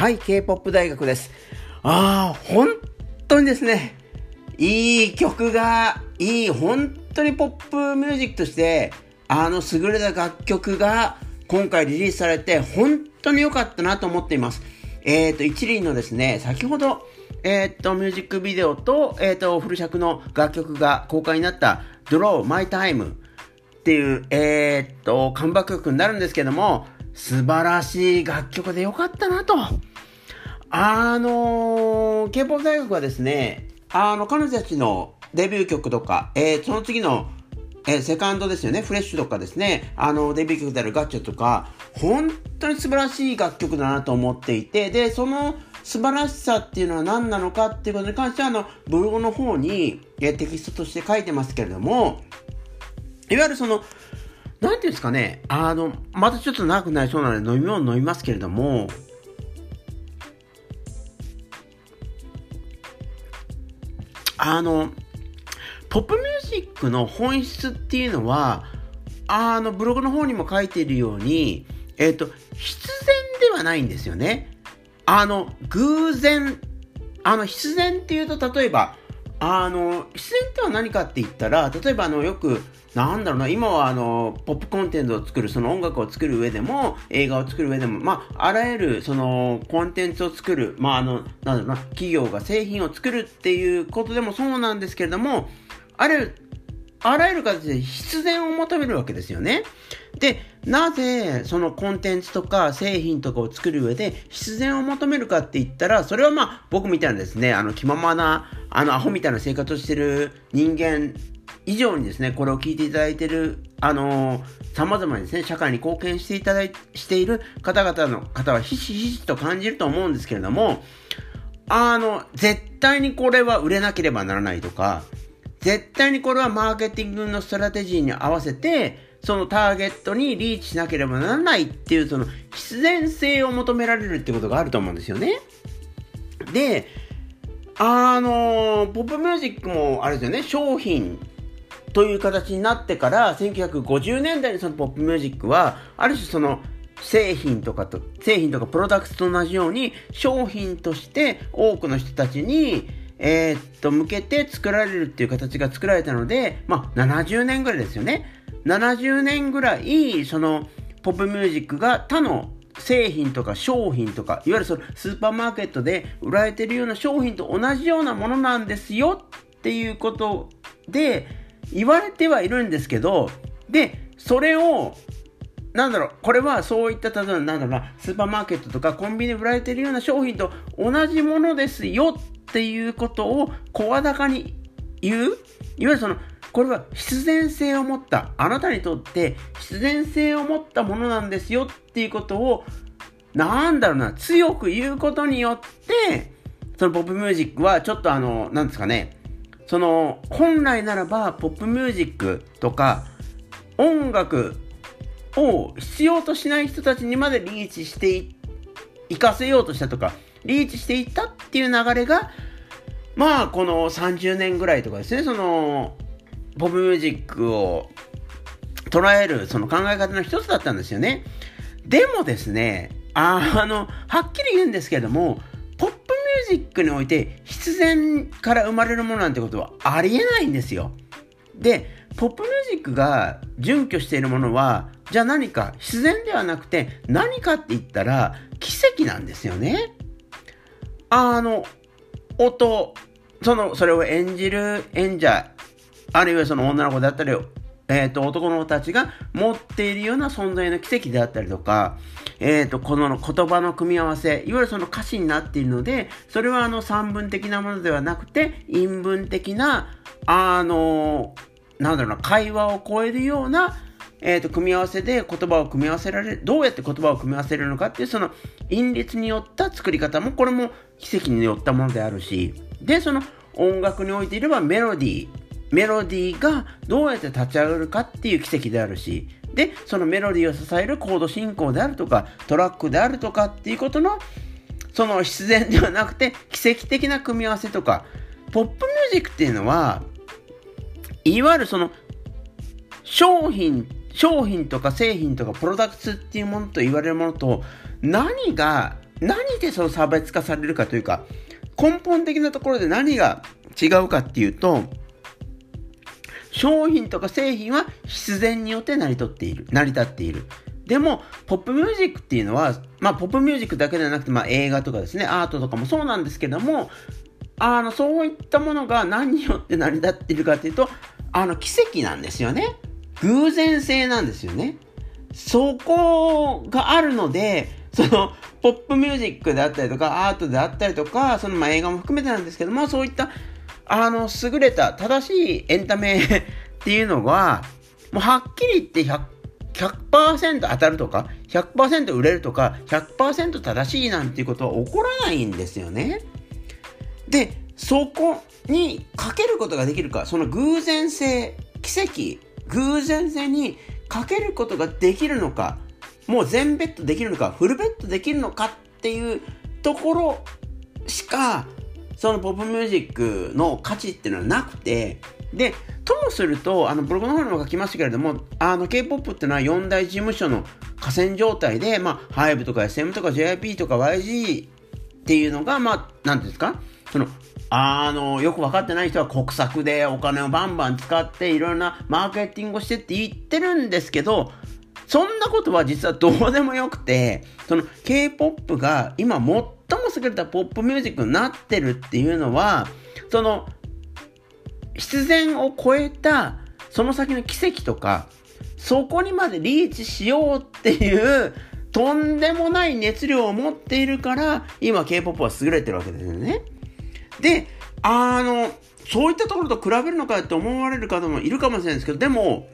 はい、K-POP 大学です。ああ、本当にですね、いい曲が、いい、本当にポップミュージックとして、あの優れた楽曲が今回リリースされて、本当に良かったなと思っています。えっ、ー、と、一輪のですね、先ほど、えっ、ー、と、ミュージックビデオと、えっ、ー、と、フル尺の楽曲が公開になった、Draw My Time っていう、えっと、カムバック曲になるんですけども、素晴らしい楽曲で良かったなと。あのー、K-POP 大学はですね、あの、彼女たちのデビュー曲とか、えー、その次の、えー、セカンドですよね、フレッシュとかですね、あの、デビュー曲であるガッチャとか、本当に素晴らしい楽曲だなと思っていて、で、その素晴らしさっていうのは何なのかっていうことに関しては、あの、ブログの方に、えテキストとして書いてますけれども、いわゆるその、なんていうんですかね、あの、またちょっと長くなりそうなので飲み物飲みますけれども、あの、ポップミュージックの本質っていうのは、あの、ブログの方にも書いているように、えっ、ー、と、必然ではないんですよね。あの、偶然、あの、必然っていうと、例えば、あの、必然っては何かって言ったら、例えばあの、よく、なんだろうな、今はあの、ポップコンテンツを作る、その音楽を作る上でも、映画を作る上でも、まあ、あらゆる、その、コンテンツを作る、まあ、あの、なんだろうな、企業が製品を作るっていうことでもそうなんですけれども、ある、あらゆる形で必然を求めるわけですよね。で、なぜそのコンテンツとか製品とかを作る上で必然を求めるかって言ったら、それはまあ僕みたいなですね、あの気ままな、あのアホみたいな生活をしてる人間以上にですね、これを聞いていただいている、あのー、様々にですね、社会に貢献していただいしている方々の方はひしひしと感じると思うんですけれども、あの、絶対にこれは売れなければならないとか、絶対にこれはマーケティングのストラテジーに合わせて、そのターゲットにリーチしなければならないっていうその必然性を求められるってことがあると思うんですよね。で、あのポップミュージックもあれですよね、商品という形になってから1950年代にそのポップミュージックはある種その製品とかと、製品とかプロダクツと同じように商品として多くの人たちにえー、っと、向けて作られるっていう形が作られたので、まあ、70年ぐらいですよね。70年ぐらい、その、ポップミュージックが他の製品とか商品とか、いわゆるそのスーパーマーケットで売られてるような商品と同じようなものなんですよっていうことで言われてはいるんですけど、で、それを、なんだろう、これはそういった、例えばなんだろう、スーパーマーケットとかコンビニで売られてるような商品と同じものですよっていうことを声高に言う。いわゆるその、これは必然性を持った、あなたにとって必然性を持ったものなんですよっていうことを、なんだろうな、強く言うことによって、そのポップミュージックはちょっとあの、なんですかね、その、本来ならばポップミュージックとか音楽を必要としない人たちにまでリーチしてい、行かせようとしたとか、リーチしていったっていう流れが、まあ、この30年ぐらいとかですね、その、ポップミュージックを捉えるその考え方の一つだったんですよね。でもですね、あの、はっきり言うんですけども、ポップミュージックにおいて必然から生まれるものなんてことはありえないんですよ。で、ポップミュージックが準拠しているものは、じゃあ何か必然ではなくて何かって言ったら奇跡なんですよね。あの、音、その、それを演じる演者、あるいはその女の子であったり、えっ、ー、と、男の子たちが持っているような存在の奇跡であったりとか、えっ、ー、と、この言葉の組み合わせ、いわゆるその歌詞になっているので、それはあの三文的なものではなくて、陰文的な、あの、なんだろうな、会話を超えるような、えっ、ー、と、組み合わせで言葉を組み合わせられる、どうやって言葉を組み合わせるのかっていう、その、韻律によった作り方も、これも奇跡によったものであるし、で、その音楽においていればメロディー、メロディーがどうやって立ち上がるかっていう奇跡であるし、で、そのメロディーを支えるコード進行であるとか、トラックであるとかっていうことの、その必然ではなくて、奇跡的な組み合わせとか、ポップミュージックっていうのは、いわゆるその、商品、商品とか製品とかプロダクツっていうものと言われるものと、何が何でその差別化されるかというか、根本的なところで何が違うかっていうと、商品とか製品は必然によって成り立っている。成り立っている。でも、ポップミュージックっていうのは、まあ、ポップミュージックだけではなくて、まあ、映画とかですね、アートとかもそうなんですけども、あの、そういったものが何によって成り立っているかっていうと、あの、奇跡なんですよね。偶然性なんですよね。そこがあるので、その、ポップミュージックであったりとか、アートであったりとか、その、ま、映画も含めてなんですけども、そういった、あの、優れた、正しいエンタメっていうのは、もうはっきり言って100、100%当たるとか、100%売れるとか、100%正しいなんていうことは起こらないんですよね。で、そこにかけることができるか、その偶然性、奇跡、偶然性にかけることができるのか、もう全ベッドできるのか、フルベッドできるのかっていうところしか、そのポップミュージックの価値っていうのはなくて、で、ともすると、あの、ブログの方にも書きましたけれども、あの、K-POP っていうのは4大事務所の河川状態で、まあ、HYBE とか SM とか JIP とか YG っていうのが、まあ、なんですか？その、あの、よく分かってない人は国策でお金をバンバン使っていろんなマーケティングをしてって言ってるんですけど、そんなことは実はどうでもよくて、その K-POP が今最も優れたポップミュージックになってるっていうのは、その必然を超えたその先の奇跡とか、そこにまでリーチしようっていうとんでもない熱量を持っているから、今 K-POP は優れてるわけですよね。で、あの、そういったところと比べるのかって思われる方もいるかもしれないですけど、でも、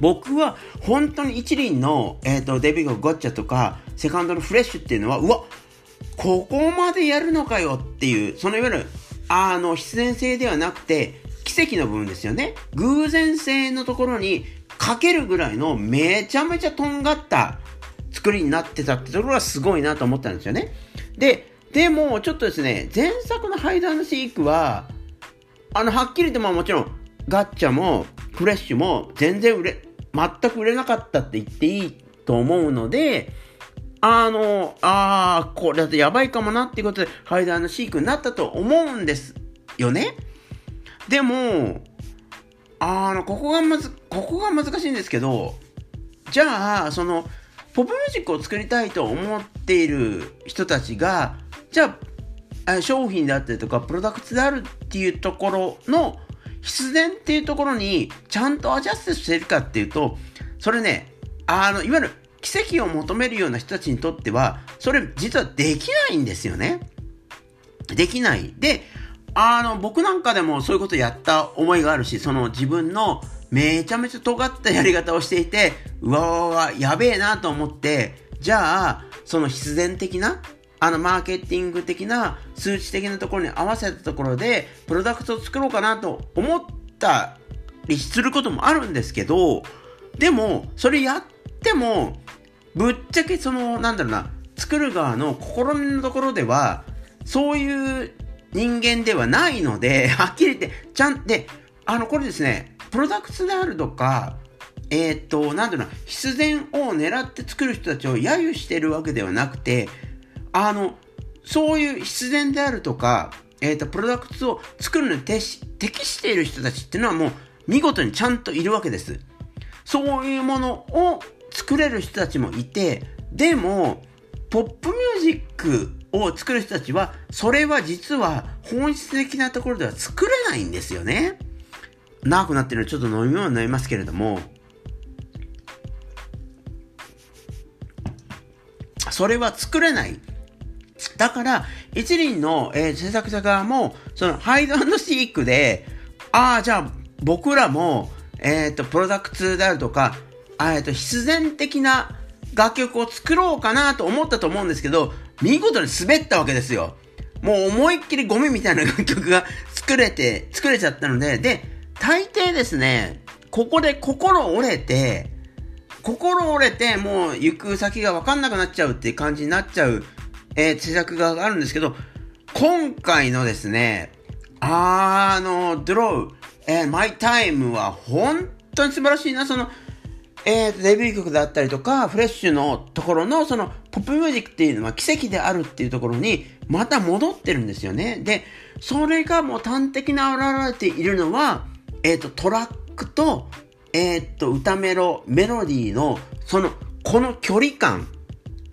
僕は本当に一輪の、えっ、ー、と、デビューゴッチャとか、セカンドのフレッシュっていうのは、うわ、ここまでやるのかよっていう、そのいわゆる、あの、必然性ではなくて、奇跡の部分ですよね。偶然性のところにかけるぐらいのめちゃめちゃとんがった作りになってたってところがすごいなと思ったんですよね。で、でも、ちょっとですね、前作のハイドシークは、あの、はっきり言ってももちろん、ガッチャも、フレッシュも全然売れ、全く売れなかったって言っていいと思うので、あの、ああ、これだとやばいかもなっていうことで、ハイダーシークになったと思うんですよね。でも、あの、ここがまず、ここが難しいんですけど、じゃあ、その、ポップミュージックを作りたいと思っている人たちが、じゃあ、商品であったりとか、プロダクツであるっていうところの必然っていうところにちゃんとアジャストしてるかっていうと、それね、あの、いわゆる奇跡を求めるような人たちにとっては、それ実はできないんですよね。できない。で、あの、僕なんかでもそういうことやった思いがあるし、その自分のめちゃめちゃ尖ったやり方をしていて、うわわわ、やべえなと思って、じゃあ、その必然的なあの、マーケティング的な、数値的なところに合わせたところで、プロダクトを作ろうかなと思ったりすることもあるんですけど、でも、それやっても、ぶっちゃけその、なんだろうな、作る側の心のところでは、そういう人間ではないので、はっきり言って、ちゃん、で、あの、これですね、プロダクツであるとか、えー、っと、なんだろうな、必然を狙って作る人たちを揶揄してるわけではなくて、あの、そういう必然であるとか、えっ、ー、と、プロダクツを作るのに適している人たちっていうのはもう見事にちゃんといるわけです。そういうものを作れる人たちもいて、でも、ポップミュージックを作る人たちは、それは実は本質的なところでは作れないんですよね。長くなってるのでちょっと飲み物になりますけれども、それは作れない。だから、一輪の、えー、制作者側も、その、ハイドシークで、ああ、じゃあ、僕らも、えっ、ー、と、プロダクツであるとか、えっ、と、必然的な楽曲を作ろうかなと思ったと思うんですけど、見事に滑ったわけですよ。もう思いっきりゴミみたいな楽曲が作れて、作れちゃったので、で、大抵ですね、ここで心折れて、心折れて、もう行く先がわかんなくなっちゃうっていう感じになっちゃうえー、制作があるんですけど、今回のですね、あの、ドロー、えー、マイタイムは本当に素晴らしいな。その、えー、デビュー曲だったりとか、フレッシュのところのそのポップミュージックっていうのは奇跡であるっていうところにまた戻ってるんですよね。で、それがもう端的な現れているのは、えっ、ー、と、トラックと、えっ、ー、と、歌メロ、メロディーの、その、この距離感。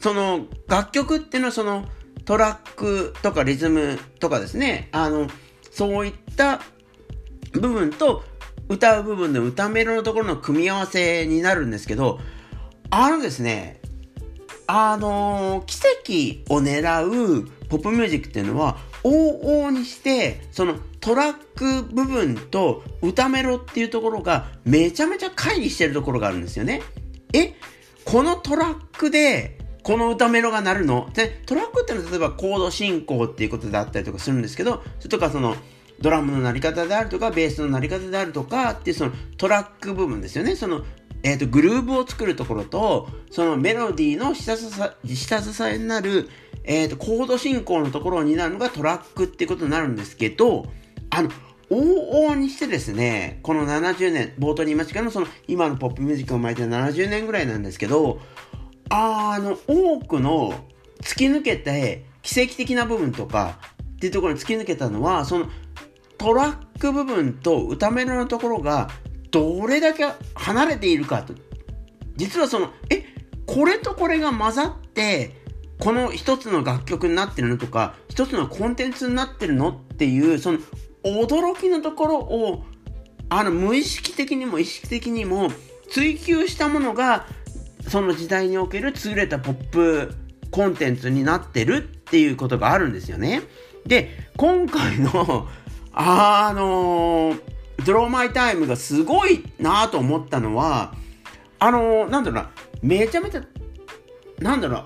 その、楽曲っていうのはその、トラックとかリズムとかですね、あの、そういった部分と歌う部分の歌メロのところの組み合わせになるんですけど、あのですね、あの、奇跡を狙うポップミュージックっていうのは、往々にして、そのトラック部分と歌メロっていうところがめちゃめちゃ乖離してるところがあるんですよね。えこのトラックでこの歌メロが鳴るの？で、トラックってのは例えばコード進行っていうことであったりとかするんですけど、それとかそのドラムの鳴り方であるとか、ベースの鳴り方であるとかっていうそのトラック部分ですよね。その、えっ、ー、と、グルーブを作るところと、そのメロディーの下支え、になる、えっ、ー、と、コード進行のところになるのがトラックっていうことになるんですけど、あの、往々にしてですね、この70年、冒頭に言いましたけど、その今のポップミュージックが生まれて70年ぐらいなんですけど、あの、多くの突き抜けて奇跡的な部分とかっていうところに突き抜けたのは、そのトラック部分と歌メロのところがどれだけ離れているかと。実はその、え、これとこれが混ざって、この一つの楽曲になってるのとか、一つのコンテンツになってるのっていう、その驚きのところを、あの、無意識的にも意識的にも追求したものが、その時代における優れたポップコンテンツになってるっていうことがあるんですよね。で、今回の あのー、ドローマイタイムがすごいなと思ったのは、あのー、なんだろうな、めちゃめちゃ、なんだろ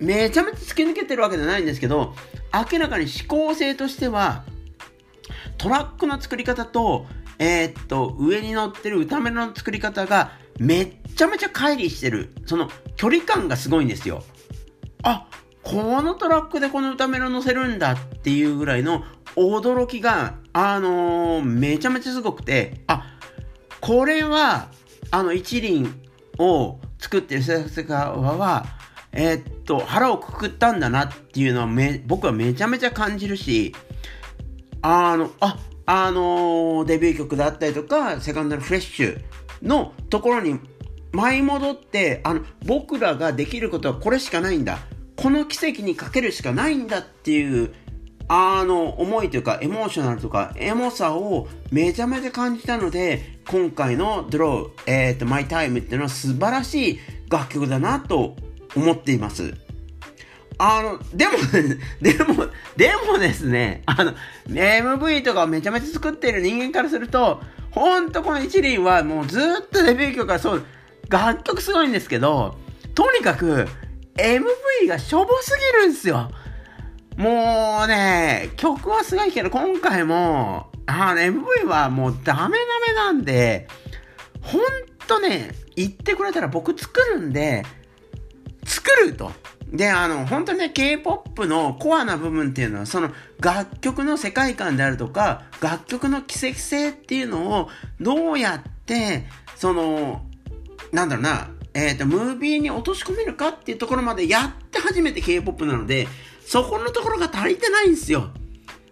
う、めちゃめちゃ突き抜けてるわけじゃないんですけど、明らかに思考性としては、トラックの作り方と、えー、っと、上に乗ってる歌メロの作り方がめっちゃめちゃ乖離してる。その距離感がすごいんですよ。あ、このトラックでこの歌メロ乗せるんだっていうぐらいの驚きが、あのー、めちゃめちゃすごくて、あ、これは、あの、一輪を作ってる制作側は、えー、っと、腹をくくったんだなっていうのはめ、僕はめちゃめちゃ感じるし、あの、あ、あのー、デビュー曲だったりとか、セカンダルフレッシュのところに舞い戻って、あの、僕らができることはこれしかないんだ。この奇跡にかけるしかないんだっていうあの、思いというか、エモーショナルとか、エモさをめちゃめちゃ感じたので、今回のドロー、えっ、ー、と、マイタイムっていうのは素晴らしい楽曲だなと思っています。あの、でも、でも、でもですね、あの、MV とかをめちゃめちゃ作っている人間からすると、ほんとこの一輪はもうずっとデビュー曲がそう、楽曲すごいんですけど、とにかく、MV がしょぼすぎるんですよ。もうね、曲はすごいけど、今回も、あの、MV はもうダメダメなんで、ほんとね、言ってくれたら僕作るんで、作ると。で、あの、本当にね、K-POP のコアな部分っていうのは、その楽曲の世界観であるとか、楽曲の奇跡性っていうのを、どうやって、その、なんだろうな、えっ、ー、と、ムービーに落とし込めるかっていうところまでやって初めて K-POP なので、そこのところが足りてないんですよ。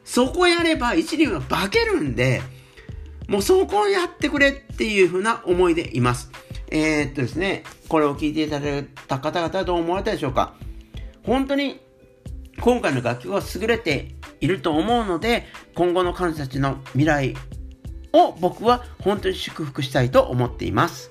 そこやれば一輪は化けるんで、もうそこをやってくれっていう風な思いでいます。えー、っとですね、これを聞いていただいた方々はどう思われたでしょうか本当に今回の楽曲は優れていると思うので、今後の彼女たちの未来を僕は本当に祝福したいと思っています。